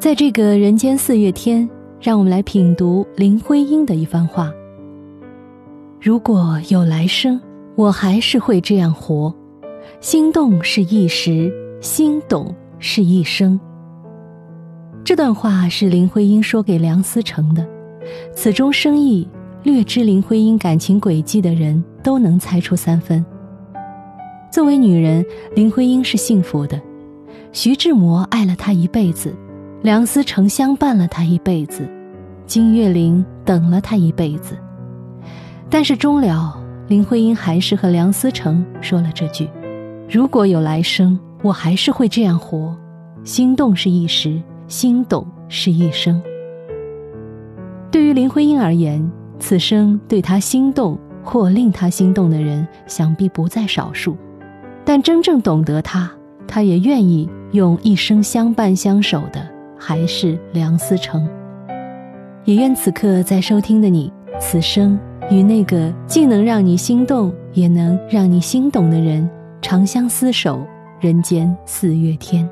在这个人间四月天，让我们来品读林徽因的一番话：如果有来生，我还是会这样活。心动是一时，心懂是一生。这段话是林徽因说给梁思成的，此中深意，略知林徽因感情轨迹的人都能猜出三分。作为女人，林徽因是幸福的，徐志摩爱了她一辈子。梁思成相伴了他一辈子，金岳霖等了他一辈子，但是终了，林徽因还是和梁思成说了这句：“如果有来生，我还是会这样活。心动是一时，心懂是一生。”对于林徽因而言，此生对她心动或令她心动的人，想必不在少数，但真正懂得她，她也愿意用一生相伴相守的。还是梁思成。也愿此刻在收听的你，此生与那个既能让你心动，也能让你心懂的人，长相厮守，人间四月天。